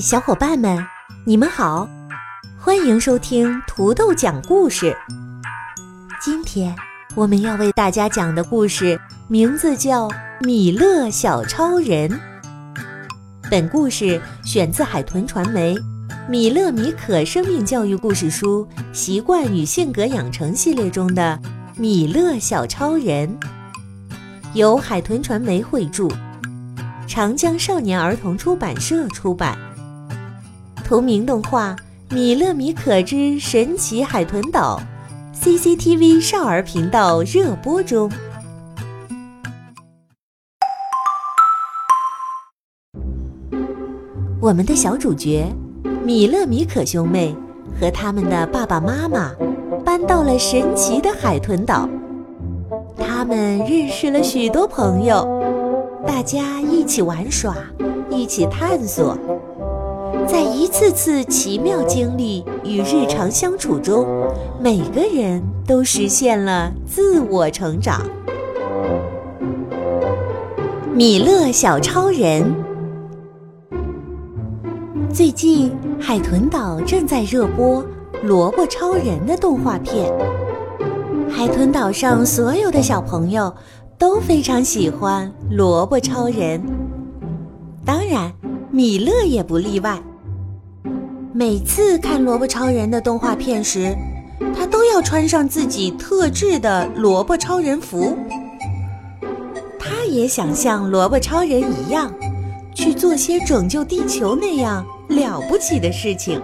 小伙伴们，你们好，欢迎收听土豆讲故事。今天我们要为大家讲的故事名字叫《米勒小超人》。本故事选自海豚传媒。米勒米可生命教育故事书《习惯与性格养成》系列中的《米勒小超人》，由海豚传媒绘著，长江少年儿童出版社出版。同名动画《米勒米可之神奇海豚岛》，CCTV 少儿频道热播中。我们的小主角。米勒米可兄妹和他们的爸爸妈妈搬到了神奇的海豚岛，他们认识了许多朋友，大家一起玩耍，一起探索，在一次次奇妙经历与日常相处中，每个人都实现了自我成长。米勒小超人。最近，海豚岛正在热播《萝卜超人》的动画片。海豚岛上所有的小朋友都非常喜欢萝卜超人，当然，米勒也不例外。每次看萝卜超人的动画片时，他都要穿上自己特制的萝卜超人服。他也想像萝卜超人一样，去做些拯救地球那样。了不起的事情。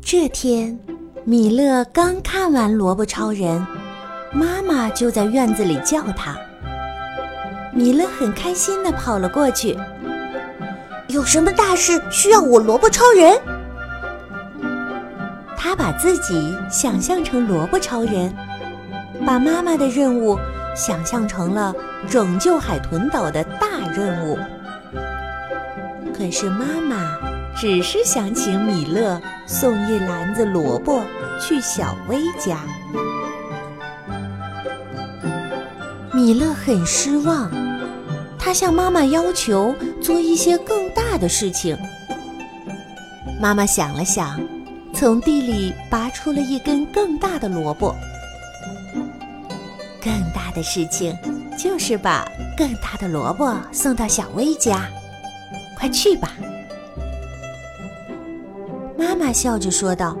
这天，米勒刚看完《萝卜超人》，妈妈就在院子里叫他。米勒很开心地跑了过去。有什么大事需要我萝卜超人？他把自己想象成萝卜超人，把妈妈的任务想象成了拯救海豚岛的大任务。可是妈妈只是想请米勒送一篮子萝卜去小薇家。米勒很失望，他向妈妈要求做一些更大的事情。妈妈想了想，从地里拔出了一根更大的萝卜。更大的事情就是把更大的萝卜送到小薇家。快去吧，妈妈笑着说道。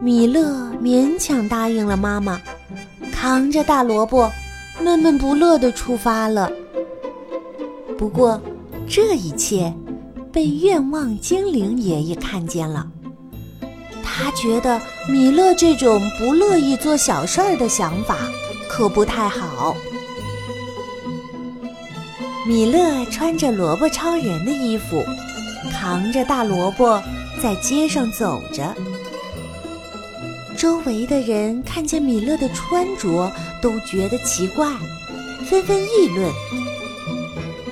米勒勉强答应了妈妈，扛着大萝卜，闷闷不乐地出发了。不过，这一切被愿望精灵爷爷看见了，他觉得米勒这种不乐意做小事儿的想法可不太好。米勒穿着萝卜超人的衣服，扛着大萝卜在街上走着。周围的人看见米勒的穿着，都觉得奇怪，纷纷议论：“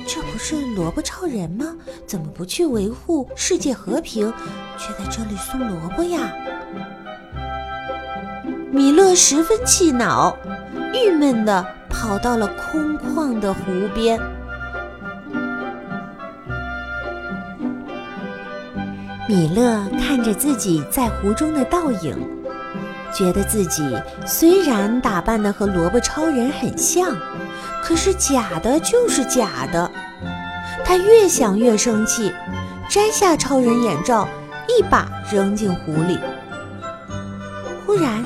这不是萝卜超人吗？怎么不去维护世界和平，却在这里送萝卜呀？”米勒十分气恼，郁闷地跑到了空旷的湖边。米勒看着自己在湖中的倒影，觉得自己虽然打扮的和萝卜超人很像，可是假的就是假的。他越想越生气，摘下超人眼罩，一把扔进湖里。忽然，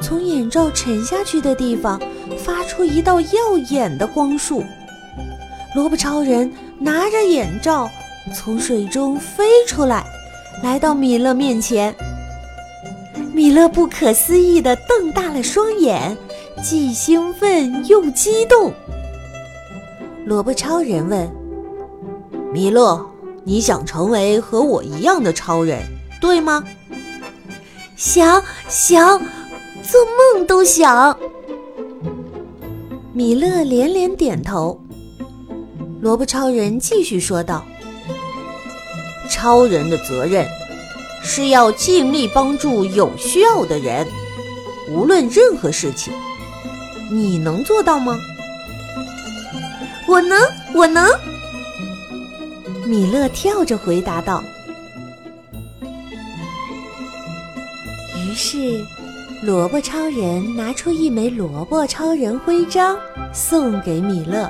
从眼罩沉下去的地方发出一道耀眼的光束，萝卜超人拿着眼罩从水中飞出来。来到米勒面前，米勒不可思议地瞪大了双眼，既兴奋又激动。萝卜超人问：“米勒，你想成为和我一样的超人，对吗？”“想想，做梦都想。”米勒连连点头。萝卜超人继续说道：“超人的责任是要尽力帮助有需要的人，无论任何事情，你能做到吗？”我能，我能。米勒跳着回答道。于是，萝卜超人拿出一枚萝卜超人徽章，送给米勒。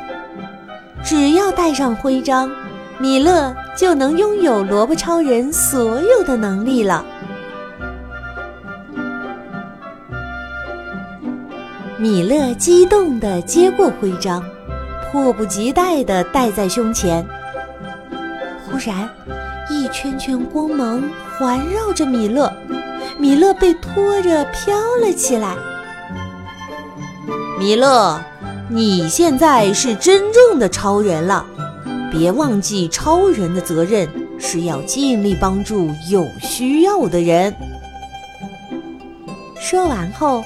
只要带上徽章，米勒就能拥有萝卜超人所有的能力了。米勒激动地接过徽章。迫不及待地戴在胸前。忽然，一圈圈光芒环绕着米勒，米勒被拖着飘了起来。米勒，你现在是真正的超人了，别忘记，超人的责任是要尽力帮助有需要的人。说完后，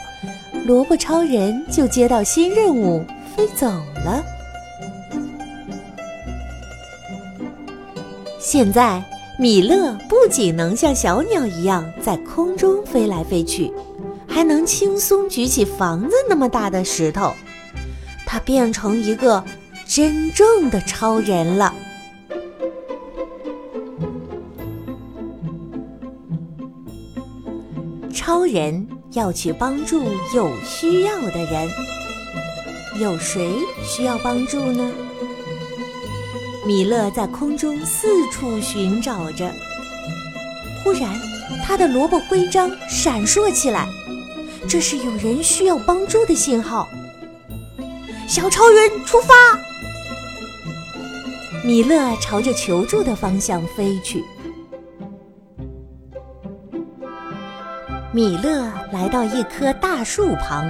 萝卜超人就接到新任务，飞走了。现在，米勒不仅能像小鸟一样在空中飞来飞去，还能轻松举起房子那么大的石头。他变成一个真正的超人了。超人要去帮助有需要的人，有谁需要帮助呢？米勒在空中四处寻找着，忽然，他的萝卜徽章闪烁起来，这是有人需要帮助的信号。小超人出发！米勒朝着求助的方向飞去。米勒来到一棵大树旁，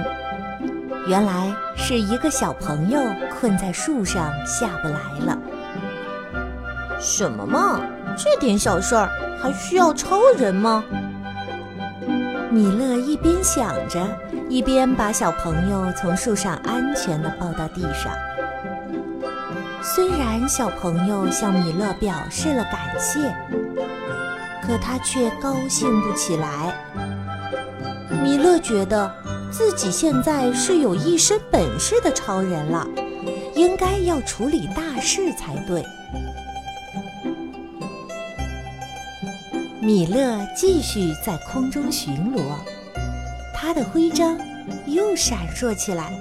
原来是一个小朋友困在树上下不来了。什么嘛，这点小事儿还需要超人吗？米勒一边想着，一边把小朋友从树上安全地抱到地上。虽然小朋友向米勒表示了感谢，可他却高兴不起来。米勒觉得自己现在是有一身本事的超人了，应该要处理大事才对。米勒继续在空中巡逻，他的徽章又闪烁起来。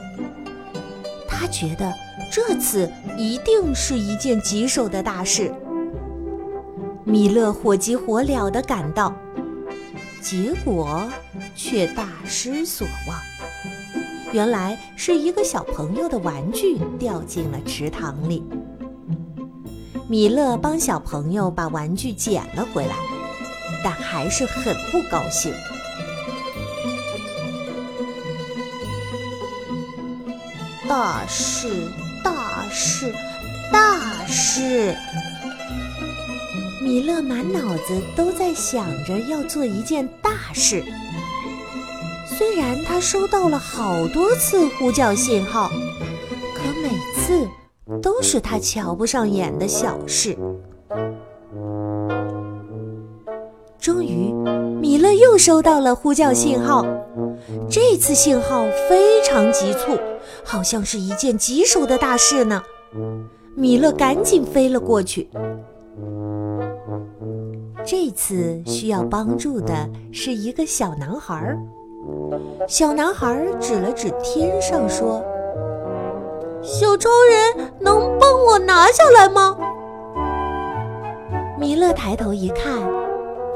他觉得这次一定是一件棘手的大事。米勒火急火燎地赶到，结果却大失所望。原来是一个小朋友的玩具掉进了池塘里。米勒帮小朋友把玩具捡了回来。但还是很不高兴。大事，事，大事！米勒满脑子都在想着要做一件大事。虽然他收到了好多次呼叫信号，可每次都是他瞧不上眼的小事。终于，米勒又收到了呼叫信号。这次信号非常急促，好像是一件棘手的大事呢。米勒赶紧飞了过去。这次需要帮助的是一个小男孩。小男孩指了指天上说：“小超人，能帮我拿下来吗？”米勒抬头一看。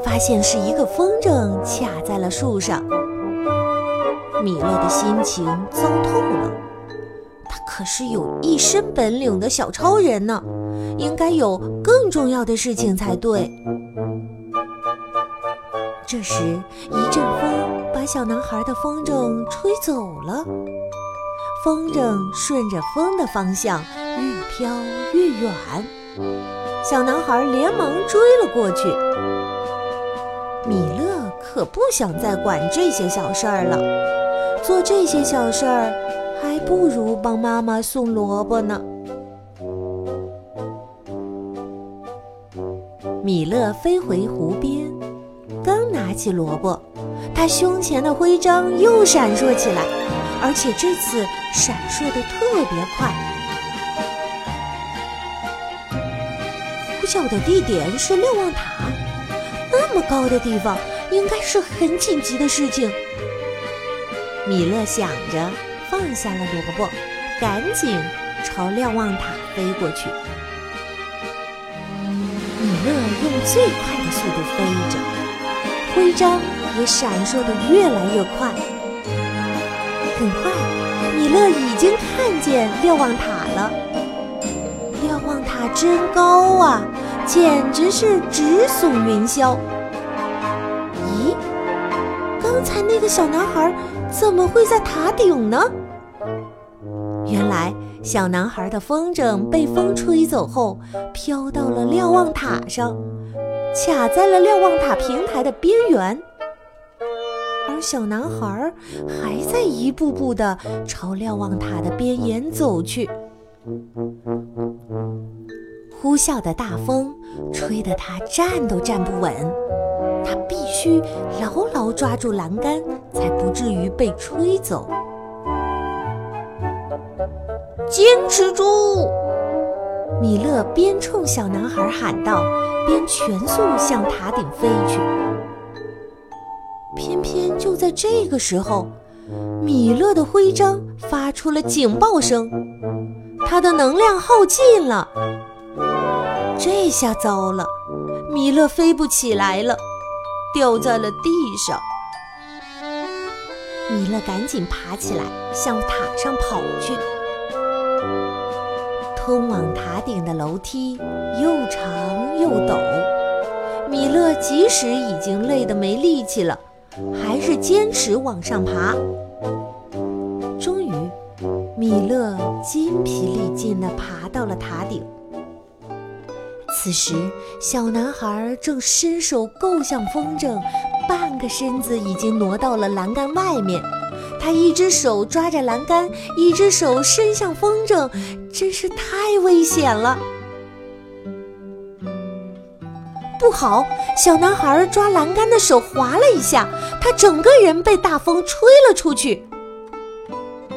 发现是一个风筝卡在了树上，米勒的心情糟透了。他可是有一身本领的小超人呢，应该有更重要的事情才对。这时，一阵风把小男孩的风筝吹走了，风筝顺着风的方向越飘越远。小男孩连忙追了过去。米勒可不想再管这些小事儿了，做这些小事儿不如帮妈妈送萝卜呢。米勒飞回湖边，刚拿起萝卜，他胸前的徽章又闪烁起来，而且这次闪烁的特别快。呼叫的地点是瞭望塔，那么高的地方，应该是很紧急的事情。米勒想着，放下了萝卜，赶紧朝瞭望塔飞过去。米勒用最快的速度飞着，徽章也闪烁得越来越快。很快，米勒已经看见瞭望塔了。瞭望塔真高啊，简直是直耸云霄。咦，刚才那个小男孩怎么会在塔顶呢？原来。小男孩的风筝被风吹走后，飘到了瞭望塔上，卡在了瞭望塔平台的边缘。而小男孩还在一步步地朝瞭望塔的边沿走去。呼啸的大风吹得他站都站不稳，他必须牢牢抓住栏杆，才不至于被吹走。坚持住！米勒边冲小男孩喊道，边全速向塔顶飞去。偏偏就在这个时候，米勒的徽章发出了警报声，他的能量耗尽了。这下糟了，米勒飞不起来了，掉在了地上。米勒赶紧爬起来，向塔上跑去。通往塔顶的楼梯又长又陡，米勒即使已经累得没力气了，还是坚持往上爬。终于，米勒筋疲力尽地爬到了塔顶。此时，小男孩正伸手够向风筝，半个身子已经挪到了栏杆外面。他一只手抓着栏杆，一只手伸向风筝，真是太危险了！不好，小男孩抓栏杆的手滑了一下，他整个人被大风吹了出去。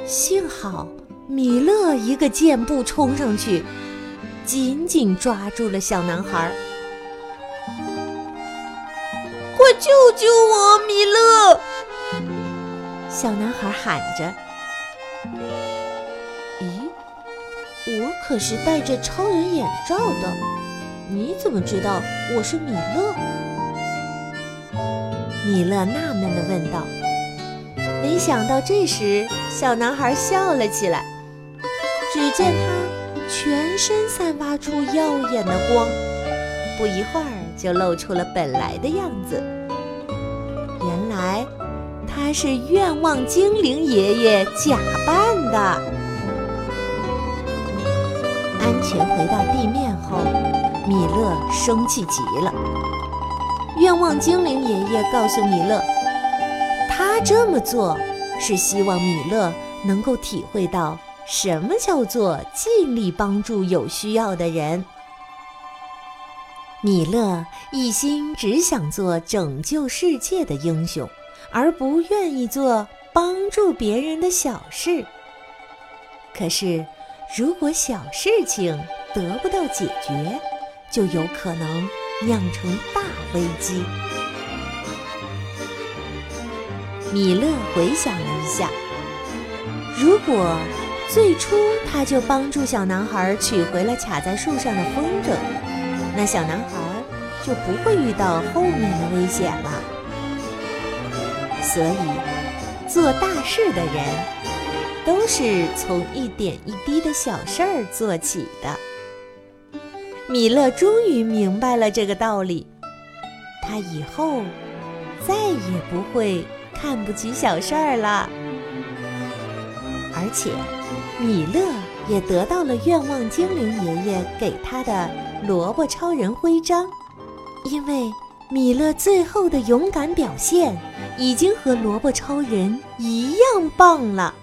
幸好米勒一个箭步冲上去，紧紧抓住了小男孩。快救救我，米勒！小男孩喊着：“咦，我可是戴着超人眼罩的，你怎么知道我是米勒？”米勒纳闷地问道。没想到这时，小男孩笑了起来。只见他全身散发出耀眼的光，不一会儿就露出了本来的样子。原来。他是愿望精灵爷爷假扮的。安全回到地面后，米勒生气极了。愿望精灵爷爷告诉米勒，他这么做是希望米勒能够体会到什么叫做尽力帮助有需要的人。米勒一心只想做拯救世界的英雄。而不愿意做帮助别人的小事。可是，如果小事情得不到解决，就有可能酿成大危机。米勒回想了一下，如果最初他就帮助小男孩取回了卡在树上的风筝，那小男孩就不会遇到后面的危险了。所以，做大事的人都是从一点一滴的小事儿做起的。米勒终于明白了这个道理，他以后再也不会看不起小事儿了。而且，米勒也得到了愿望精灵爷爷给他的萝卜超人徽章，因为米勒最后的勇敢表现已经和萝卜超人一样棒了。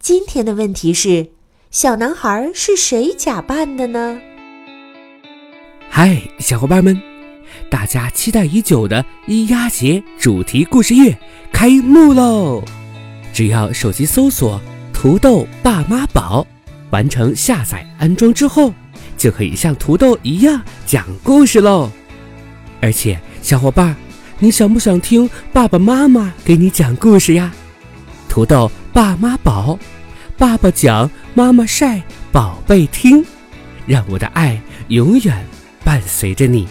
今天的问题是：小男孩是谁假扮的呢？嗨，小伙伴们，大家期待已久的咿呀节主题故事月开幕喽！只要手机搜索“土豆爸妈宝”，完成下载安装之后，就可以像土豆一样讲故事喽。而且，小伙伴，你想不想听爸爸妈妈给你讲故事呀？土豆爸妈宝。爸爸讲，妈妈晒，宝贝听，让我的爱永远伴随着你。